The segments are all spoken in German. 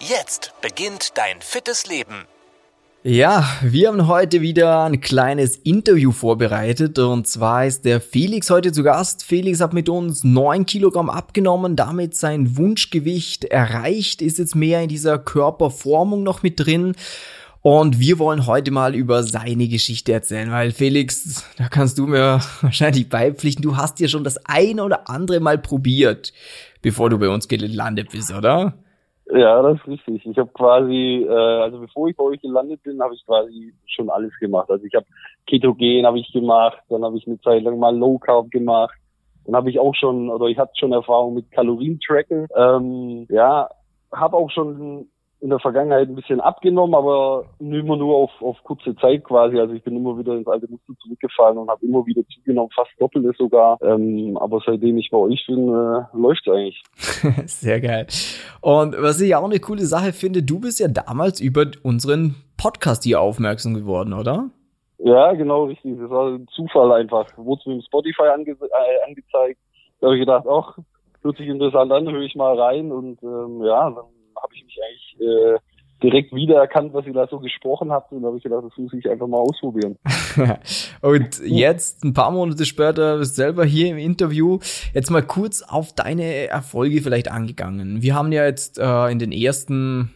Jetzt beginnt dein fittes Leben. Ja, wir haben heute wieder ein kleines Interview vorbereitet und zwar ist der Felix heute zu Gast. Felix hat mit uns neun Kilogramm abgenommen, damit sein Wunschgewicht erreicht, ist jetzt mehr in dieser Körperformung noch mit drin. Und wir wollen heute mal über seine Geschichte erzählen, weil Felix, da kannst du mir wahrscheinlich beipflichten, du hast ja schon das eine oder andere Mal probiert, bevor du bei uns gelandet bist, oder? Ja, das ist richtig. Ich habe quasi, äh, also bevor ich bei euch gelandet bin, habe ich quasi schon alles gemacht. Also ich habe Ketogen habe ich gemacht, dann habe ich eine Zeit lang mal Low Carb gemacht. Dann habe ich auch schon, oder ich hatte schon Erfahrung mit Kalorientracken. Ähm, ja, habe auch schon in der Vergangenheit ein bisschen abgenommen, aber immer nur auf, auf kurze Zeit quasi. Also ich bin immer wieder ins alte Muster zurückgefallen und habe immer wieder zugenommen, fast doppelt sogar. Ähm, aber seitdem ich bei euch bin, äh, läuft eigentlich. Sehr geil. Und was ich auch eine coole Sache finde, du bist ja damals über unseren Podcast hier aufmerksam geworden, oder? Ja, genau, richtig. Das war ein Zufall einfach. Wurde es mir im Spotify ange äh, angezeigt. Da habe ich gedacht, ach, hört sich interessant an, höre ich mal rein und ähm, ja, dann habe ich mich eigentlich äh, direkt wiedererkannt, was ihr da so gesprochen habt und da habe ich gedacht, das muss ich einfach mal ausprobieren. und jetzt, ein paar Monate später, bist selber hier im Interview. Jetzt mal kurz auf deine Erfolge vielleicht angegangen. Wir haben ja jetzt äh, in den ersten,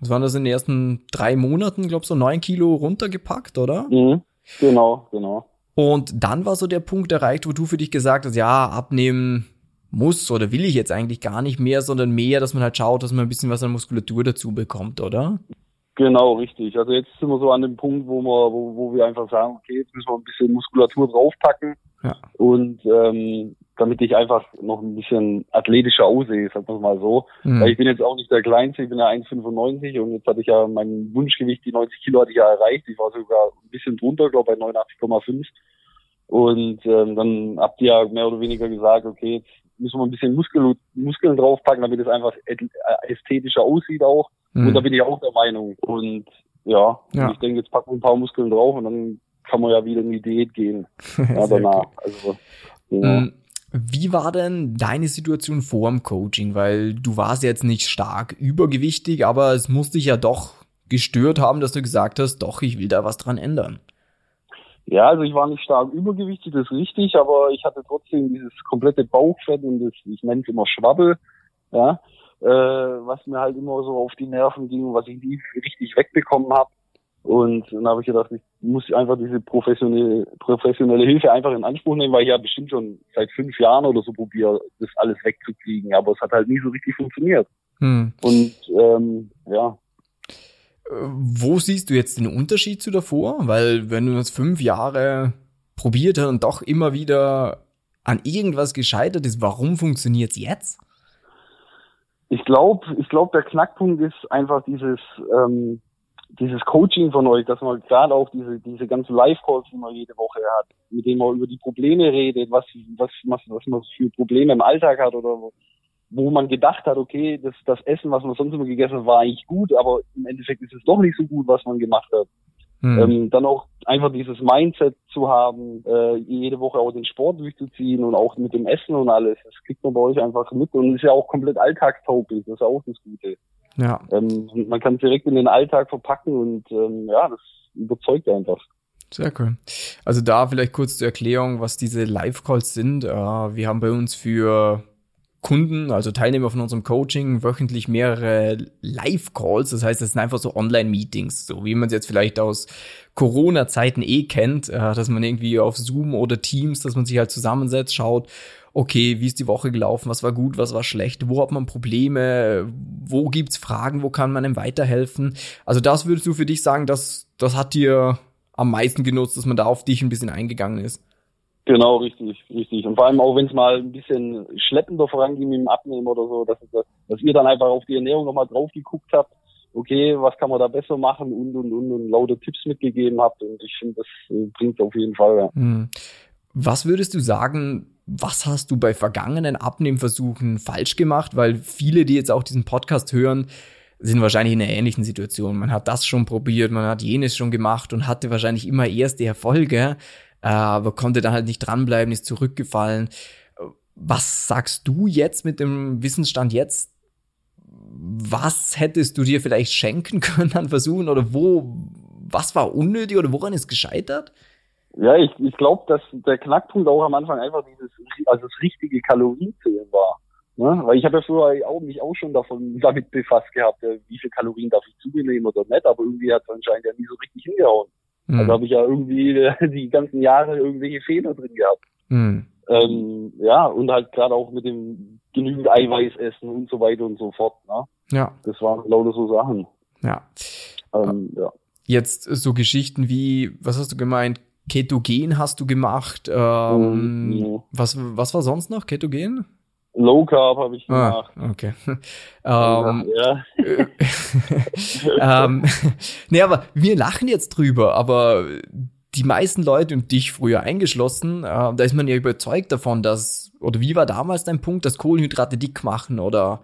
was waren das in den ersten drei Monaten, glaub so neun Kilo runtergepackt, oder? Mhm. Genau, genau. Und dann war so der Punkt erreicht, wo du für dich gesagt hast, ja, abnehmen muss oder will ich jetzt eigentlich gar nicht mehr, sondern mehr, dass man halt schaut, dass man ein bisschen was an Muskulatur dazu bekommt, oder? Genau, richtig. Also jetzt sind wir so an dem Punkt, wo wir, wo, wo wir einfach sagen, okay, jetzt müssen wir ein bisschen Muskulatur draufpacken. Ja. Und ähm, damit ich einfach noch ein bisschen athletischer aussehe, sagen wir mal so. Mhm. Weil ich bin jetzt auch nicht der Kleinste, ich bin ja 1,95 und jetzt hatte ich ja mein Wunschgewicht, die 90 Kilo hatte ich ja erreicht. Ich war sogar ein bisschen drunter, glaube bei 89,5. Und ähm, dann habt ihr ja mehr oder weniger gesagt, okay, jetzt müssen wir ein bisschen Muskel, Muskeln draufpacken, damit es einfach ästhetischer aussieht auch. Mhm. Und da bin ich auch der Meinung. Und ja, ja. Und ich denke, jetzt packen wir ein paar Muskeln drauf und dann kann man ja wieder in die Diät gehen. ja, danach. Also, ja. Wie war denn deine Situation vor dem Coaching? Weil du warst jetzt nicht stark übergewichtig, aber es musste dich ja doch gestört haben, dass du gesagt hast, doch, ich will da was dran ändern. Ja, also ich war nicht stark übergewichtig, das ist richtig, aber ich hatte trotzdem dieses komplette Bauchfett und das, ich nenne es immer Schwabbel, ja, äh, was mir halt immer so auf die Nerven ging und was ich nie richtig wegbekommen habe. Und dann habe ich gedacht, ich muss einfach diese professionelle, professionelle Hilfe einfach in Anspruch nehmen, weil ich ja bestimmt schon seit fünf Jahren oder so probiere, das alles wegzukriegen. Aber es hat halt nie so richtig funktioniert. Hm. Und ähm, ja, wo siehst du jetzt den Unterschied zu davor? Weil wenn du das fünf Jahre probiert hast und doch immer wieder an irgendwas gescheitert ist, warum funktioniert es jetzt? Ich glaube, ich glaube, der Knackpunkt ist einfach dieses ähm, dieses Coaching von euch, dass man gerade auch diese diese ganzen Live-Calls, die man jede Woche hat, mit denen man über die Probleme redet, was was was, was man für Probleme im Alltag hat oder wo man gedacht hat, okay, das, das Essen, was man sonst immer gegessen hat, war eigentlich gut, aber im Endeffekt ist es doch nicht so gut, was man gemacht hat. Hm. Ähm, dann auch einfach dieses Mindset zu haben, äh, jede Woche auch den Sport durchzuziehen und auch mit dem Essen und alles. Das kriegt man bei euch einfach mit und ist ja auch komplett alltagstauglich. Das ist ja auch das Gute. Ja. Ähm, man kann es direkt in den Alltag verpacken und ähm, ja, das überzeugt einfach. Sehr cool. Also da vielleicht kurz zur Erklärung, was diese Live-Calls sind. Äh, wir haben bei uns für Kunden, also Teilnehmer von unserem Coaching, wöchentlich mehrere Live-Calls. Das heißt, das sind einfach so Online-Meetings, so wie man es jetzt vielleicht aus Corona-Zeiten eh kennt, äh, dass man irgendwie auf Zoom oder Teams, dass man sich halt zusammensetzt, schaut, okay, wie ist die Woche gelaufen, was war gut, was war schlecht, wo hat man Probleme, wo gibt's Fragen, wo kann man einem weiterhelfen. Also das würdest du für dich sagen, dass das hat dir am meisten genutzt, dass man da auf dich ein bisschen eingegangen ist? Genau, richtig, richtig. Und vor allem auch, wenn es mal ein bisschen schleppender voranging mit dem Abnehmen oder so, dass, dass, ihr dann einfach auf die Ernährung nochmal drauf geguckt habt okay, was kann man da besser machen und und und und lauter Tipps mitgegeben habt und ich finde, das äh, bringt auf jeden Fall. Ja. Hm. Was würdest du sagen, was hast du bei vergangenen Abnehmversuchen falsch gemacht? Weil viele, die jetzt auch diesen Podcast hören, sind wahrscheinlich in einer ähnlichen Situation. Man hat das schon probiert, man hat jenes schon gemacht und hatte wahrscheinlich immer erste Erfolge, aber konnte dann halt nicht dranbleiben, ist zurückgefallen. Was sagst du jetzt mit dem Wissensstand jetzt? Was hättest du dir vielleicht schenken können an Versuchen oder wo, was war unnötig oder woran ist gescheitert? Ja, ich, ich glaube, dass der Knackpunkt auch am Anfang einfach dieses, also das richtige Kalorienzählen war. Ne? Weil ich habe ja früher auch, mich auch schon davon damit befasst gehabt, wie viel Kalorien darf ich zu mir nehmen oder nicht, aber irgendwie hat es anscheinend ja nie so richtig hingehauen. Mhm. Also habe ich ja irgendwie die ganzen Jahre irgendwelche Fehler drin gehabt. Mhm. Ähm, ja, und halt gerade auch mit dem genügend Eiweiß essen und so weiter und so fort. Ne? Ja. Das waren lauter so Sachen. Ja. Ähm, ja. Jetzt so Geschichten wie, was hast du gemeint? Ketogen hast du gemacht. Ähm, mhm. was, was war sonst noch? Ketogen? Low Carb habe ich ah, gemacht. Ah, okay. ähm, ja. ähm, nee, aber wir lachen jetzt drüber, aber die meisten Leute und dich früher eingeschlossen, äh, da ist man ja überzeugt davon, dass, oder wie war damals dein Punkt, dass Kohlenhydrate dick machen, oder?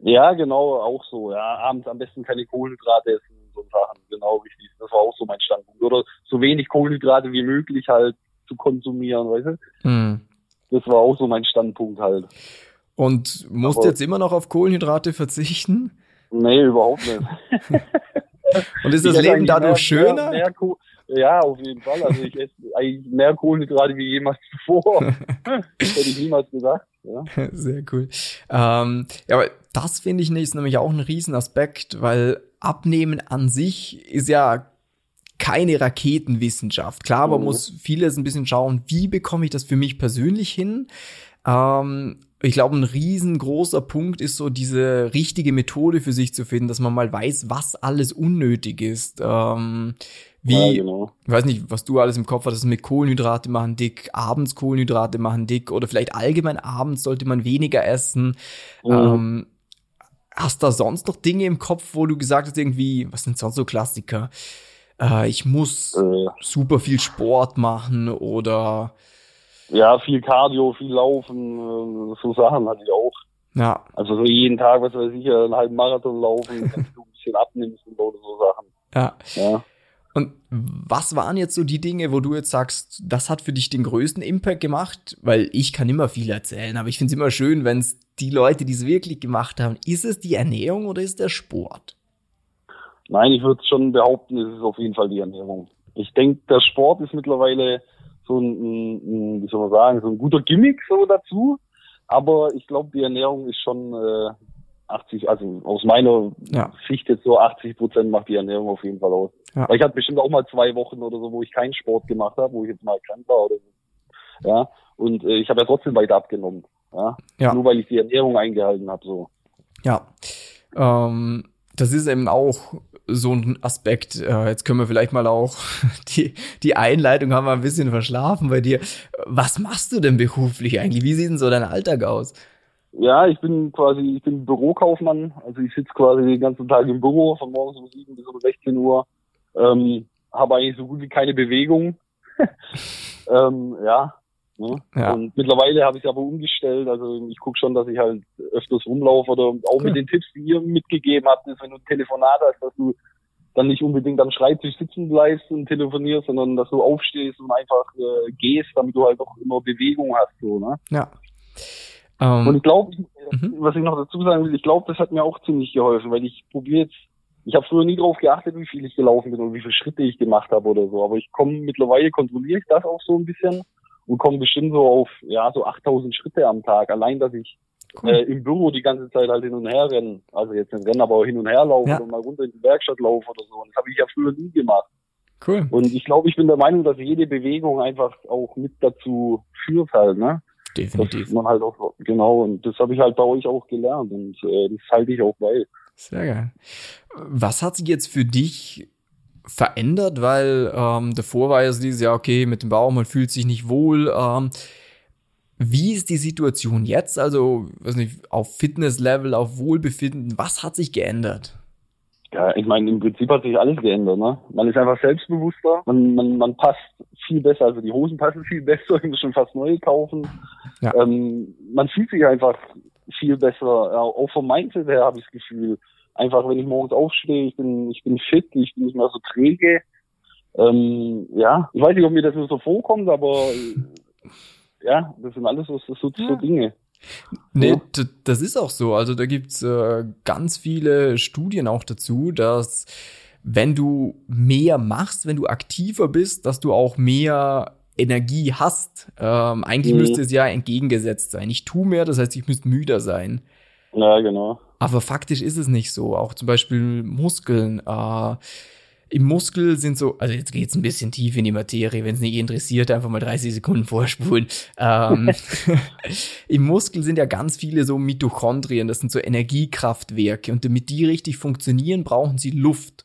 Ja, genau, auch so. Ja, abends am besten keine Kohlenhydrate essen, so Sachen, genau richtig. Das war auch so mein Standpunkt. Oder so wenig Kohlenhydrate wie möglich halt zu konsumieren, weißt du? Hm das war auch so mein Standpunkt halt. Und musst Aber, du jetzt immer noch auf Kohlenhydrate verzichten? Nee, überhaupt nicht. Und ist das ich Leben dadurch mehr, schöner? Mehr, mehr ja, auf jeden Fall. Also ich esse eigentlich mehr Kohlenhydrate wie jemals zuvor. Hätte ich niemals gesagt. Ja. Sehr cool. Ähm, ja, aber das finde ich ist nämlich auch ein Riesenaspekt, weil Abnehmen an sich ist ja keine Raketenwissenschaft. Klar, man mhm. muss vieles ein bisschen schauen, wie bekomme ich das für mich persönlich hin. Ähm, ich glaube, ein riesengroßer Punkt ist so diese richtige Methode für sich zu finden, dass man mal weiß, was alles unnötig ist. Ähm, wie, ja, genau. ich weiß nicht, was du alles im Kopf hattest mit Kohlenhydrate machen dick, abends Kohlenhydrate machen dick oder vielleicht allgemein abends sollte man weniger essen. Mhm. Ähm, hast da sonst noch Dinge im Kopf, wo du gesagt hast, irgendwie, was sind sonst so Klassiker? Äh, ich muss äh, super viel Sport machen oder ja, viel Cardio, viel Laufen, äh, so Sachen hatte ich auch. Ja. Also so jeden Tag, was weiß ich, einen halben Marathon laufen, wenn du ein bisschen abnimmst und so Sachen. Ja. ja. Und was waren jetzt so die Dinge, wo du jetzt sagst, das hat für dich den größten Impact gemacht? Weil ich kann immer viel erzählen, aber ich finde es immer schön, wenn es die Leute, die es wirklich gemacht haben, ist es die Ernährung oder ist der Sport? Nein, ich würde schon behaupten, es ist auf jeden Fall die Ernährung. Ich denke, der Sport ist mittlerweile so ein, ein, wie soll man sagen, so ein guter Gimmick so dazu. Aber ich glaube, die Ernährung ist schon äh, 80, also aus meiner ja. Sicht jetzt so 80 Prozent macht die Ernährung auf jeden Fall aus. Ja. Weil ich hatte bestimmt auch mal zwei Wochen oder so, wo ich keinen Sport gemacht habe, wo ich jetzt mal krank war oder so. Ja. Und äh, ich habe ja trotzdem weiter abgenommen. Ja? ja. Nur weil ich die Ernährung eingehalten habe. So. Ja. Ähm, das ist eben auch so ein Aspekt. Äh, jetzt können wir vielleicht mal auch die, die Einleitung haben wir ein bisschen verschlafen bei dir. Was machst du denn beruflich eigentlich? Wie sieht denn so dein Alltag aus? Ja, ich bin quasi, ich bin Bürokaufmann. Also ich sitze quasi den ganzen Tag im Büro von morgens um sieben bis um 16 Uhr. Ähm, habe eigentlich so gut wie keine Bewegung. ähm, ja, Ne? Ja. Und mittlerweile habe ich es aber umgestellt. Also ich gucke schon, dass ich halt öfters rumlaufe oder auch cool. mit den Tipps, die ihr mitgegeben habt, ist, wenn du ein Telefonat hast, dass du dann nicht unbedingt am Schreibtisch sitzen bleibst und telefonierst, sondern dass du aufstehst und einfach äh, gehst, damit du halt auch immer Bewegung hast. So, ne? Ja. Um, und ich glaube, mhm. was ich noch dazu sagen will, ich glaube, das hat mir auch ziemlich geholfen, weil ich probiere jetzt, ich habe früher nie darauf geachtet, wie viel ich gelaufen bin und wie viele Schritte ich gemacht habe oder so, aber ich komme mittlerweile, kontrolliere ich das auch so ein bisschen und komme bestimmt so auf, ja, so 8000 Schritte am Tag. Allein, dass ich cool. äh, im Büro die ganze Zeit halt hin und her renne. Also jetzt nicht rennen, aber hin und her laufe ja. und mal runter in die Werkstatt laufe oder so. Und das habe ich ja früher nie gemacht. Cool. Und ich glaube, ich bin der Meinung, dass jede Bewegung einfach auch mit dazu führt halt, ne? Definitiv. Dass man halt auch, genau, und das habe ich halt bei euch auch gelernt und äh, das halte ich auch bei. Sehr geil. Was hat sich jetzt für dich verändert, weil ähm, davor war ja so dieses, ja, okay, mit dem Bauch, man fühlt sich nicht wohl. Ähm, wie ist die Situation jetzt? Also, weiß nicht, auf Fitnesslevel, auf Wohlbefinden, was hat sich geändert? Ja, ich meine, im Prinzip hat sich alles geändert, ne? Man ist einfach selbstbewusster, man, man, man passt viel besser, also die Hosen passen viel besser, ich muss schon fast neue kaufen. Ja. Ähm, man fühlt sich einfach viel besser, auch vom Mindset her habe ich das Gefühl. Einfach, wenn ich morgens aufstehe, ich bin, ich bin fit, ich bin nicht mehr so träge. Ähm, ja, ich weiß nicht, ob mir das nur so vorkommt, aber ja, das sind alles so, so, so ja. Dinge. Nee, ja. das ist auch so. Also da gibt's äh, ganz viele Studien auch dazu, dass wenn du mehr machst, wenn du aktiver bist, dass du auch mehr Energie hast. Ähm, eigentlich mhm. müsste es ja entgegengesetzt sein. Ich tu mehr, das heißt, ich müsste müder sein. Ja, genau. Aber faktisch ist es nicht so. Auch zum Beispiel Muskeln. Äh, im Muskel sind so, also jetzt geht's ein bisschen tief in die Materie, wenn es nicht interessiert, einfach mal 30 Sekunden vorspulen. Ähm, Im Muskel sind ja ganz viele so Mitochondrien, das sind so Energiekraftwerke und damit die richtig funktionieren, brauchen sie Luft.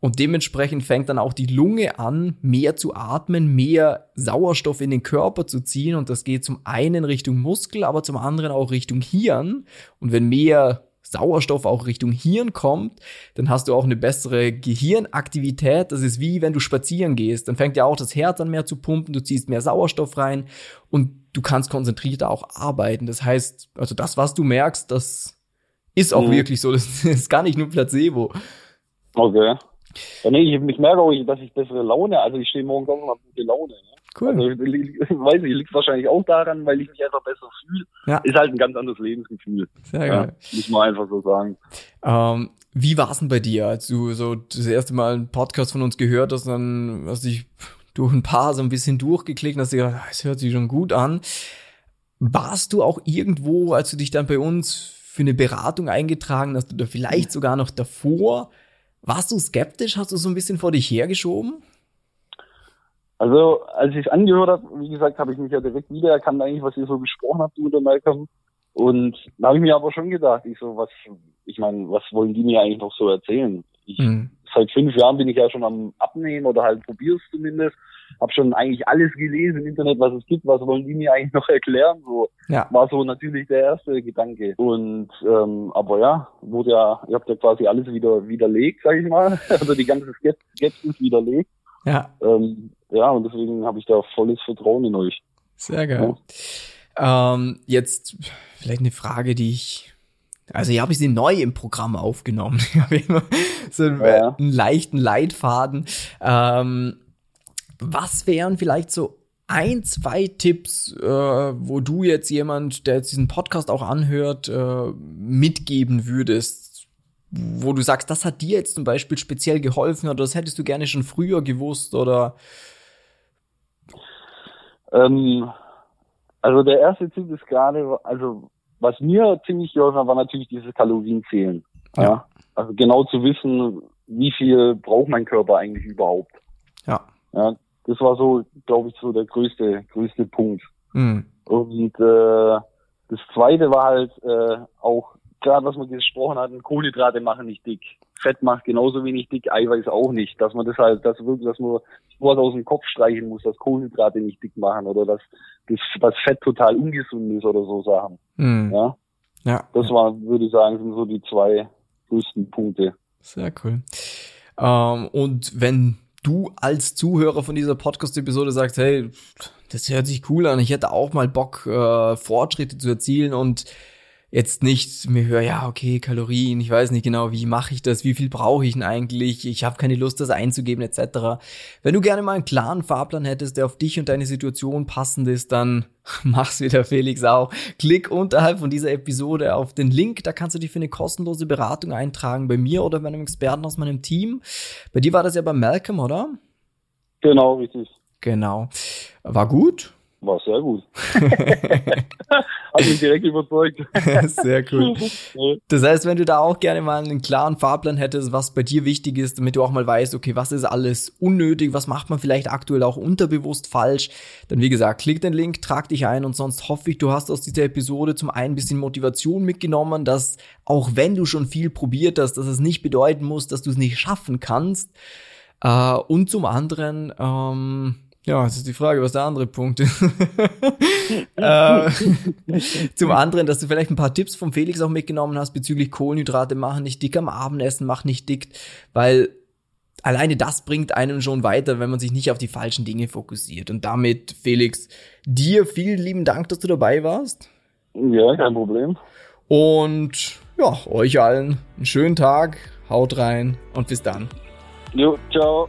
Und dementsprechend fängt dann auch die Lunge an, mehr zu atmen, mehr Sauerstoff in den Körper zu ziehen. Und das geht zum einen Richtung Muskel, aber zum anderen auch Richtung Hirn. Und wenn mehr Sauerstoff auch Richtung Hirn kommt, dann hast du auch eine bessere Gehirnaktivität. Das ist wie wenn du spazieren gehst. Dann fängt ja auch das Herz an mehr zu pumpen, du ziehst mehr Sauerstoff rein und du kannst konzentrierter auch arbeiten. Das heißt, also das, was du merkst, das ist auch mhm. wirklich so. Das ist gar nicht nur Placebo. Okay. Ja, nee, ich, ich merke auch, dass ich bessere Laune, also ich stehe morgens auf und habe gute Laune. Ne? Cool. Also, weiß ich, liegt wahrscheinlich auch daran, weil ich mich einfach besser fühle. Ja. Ist halt ein ganz anderes Lebensgefühl. Sehr geil. Ja, muss man einfach so sagen. Ähm, wie war es denn bei dir, als du so das erste Mal einen Podcast von uns gehört hast, dann hast du dich durch ein paar so ein bisschen durchgeklickt und hast dir gedacht, es hört sich schon gut an. Warst du auch irgendwo, als du dich dann bei uns für eine Beratung eingetragen hast oder vielleicht sogar noch davor, warst du skeptisch? Hast du so ein bisschen vor dich hergeschoben? Also, als ich es angehört habe, wie gesagt, habe ich mich ja direkt wiedererkannt, eigentlich, was ihr so gesprochen habt, du und der Malcolm. Und da habe ich mir aber schon gedacht, ich so, was, ich meine, was wollen die mir eigentlich noch so erzählen? Ich, mhm. Seit fünf Jahren bin ich ja schon am Abnehmen oder halt probier's zumindest. Hab schon eigentlich alles gelesen im Internet, was es gibt. Was wollen die mir eigentlich noch erklären? So ja. war so natürlich der erste Gedanke. Und ähm, aber ja, wurde ja, ihr habt ja quasi alles wieder widerlegt, sag ich mal. Also die ganze Skepsis widerlegt. Ja. Ähm, ja, und deswegen habe ich da volles Vertrauen in euch. Sehr geil. Ja. Ähm, jetzt vielleicht eine Frage, die ich also hier habe ich sie neu im Programm aufgenommen. Ich habe immer so einen, ja. einen leichten Leitfaden. Ähm, was wären vielleicht so ein, zwei Tipps, äh, wo du jetzt jemand, der jetzt diesen Podcast auch anhört, äh, mitgeben würdest, wo du sagst, das hat dir jetzt zum Beispiel speziell geholfen oder das hättest du gerne schon früher gewusst oder ähm, also der erste Tipp ist gerade, also was mir ziemlich geholfen hat, war natürlich dieses Kalorienzählen. Ja. ja. Also genau zu wissen, wie viel braucht mein Körper eigentlich überhaupt. Ja. Ja, das war so, glaube ich, so der größte, größte Punkt. Mhm. Und äh, das zweite war halt äh, auch, gerade was wir gesprochen hatten, Kohlenhydrate machen nicht dick. Fett macht genauso wenig dick, Eiweiß auch nicht. Dass man das halt, dass wirklich, dass man Wort aus dem Kopf streichen muss, dass Kohlenhydrate nicht dick machen oder dass das, das Fett total ungesund ist oder so Sachen. Mhm. Ja. Ja. Das war, würde ich sagen, sind so die zwei größten Punkte. Sehr cool. Ähm, und wenn du als Zuhörer von dieser Podcast-Episode sagst, hey, das hört sich cool an, ich hätte auch mal Bock, äh, Fortschritte zu erzielen und jetzt nicht mir höre, ja, okay, Kalorien, ich weiß nicht genau, wie mache ich das, wie viel brauche ich denn eigentlich, ich habe keine Lust, das einzugeben, etc. Wenn du gerne mal einen klaren Fahrplan hättest, der auf dich und deine Situation passend ist, dann mach's wieder Felix auch. Klick unterhalb von dieser Episode auf den Link, da kannst du dich für eine kostenlose Beratung eintragen, bei mir oder bei einem Experten aus meinem Team. Bei dir war das ja bei Malcolm, oder? Genau, richtig. Genau. War gut? War sehr gut. Hat mich direkt überzeugt. sehr cool. Das heißt, wenn du da auch gerne mal einen klaren Fahrplan hättest, was bei dir wichtig ist, damit du auch mal weißt, okay, was ist alles unnötig, was macht man vielleicht aktuell auch unterbewusst falsch, dann wie gesagt, klick den Link, trag dich ein und sonst hoffe ich, du hast aus dieser Episode zum einen ein bisschen Motivation mitgenommen, dass auch wenn du schon viel probiert hast, dass es nicht bedeuten muss, dass du es nicht schaffen kannst. Äh, und zum anderen, ähm, Ja, das ist die Frage, was der andere Punkt ist. äh, zum anderen, dass du vielleicht ein paar Tipps vom Felix auch mitgenommen hast bezüglich Kohlenhydrate machen nicht dick am Abendessen, mach nicht dick, weil alleine das bringt einem schon weiter, wenn man sich nicht auf die falschen Dinge fokussiert. Und damit, Felix, dir vielen lieben Dank, dass du dabei warst. Ja, kein Problem. Und ja, euch allen einen schönen Tag, haut rein und bis dann. Jo, ciao.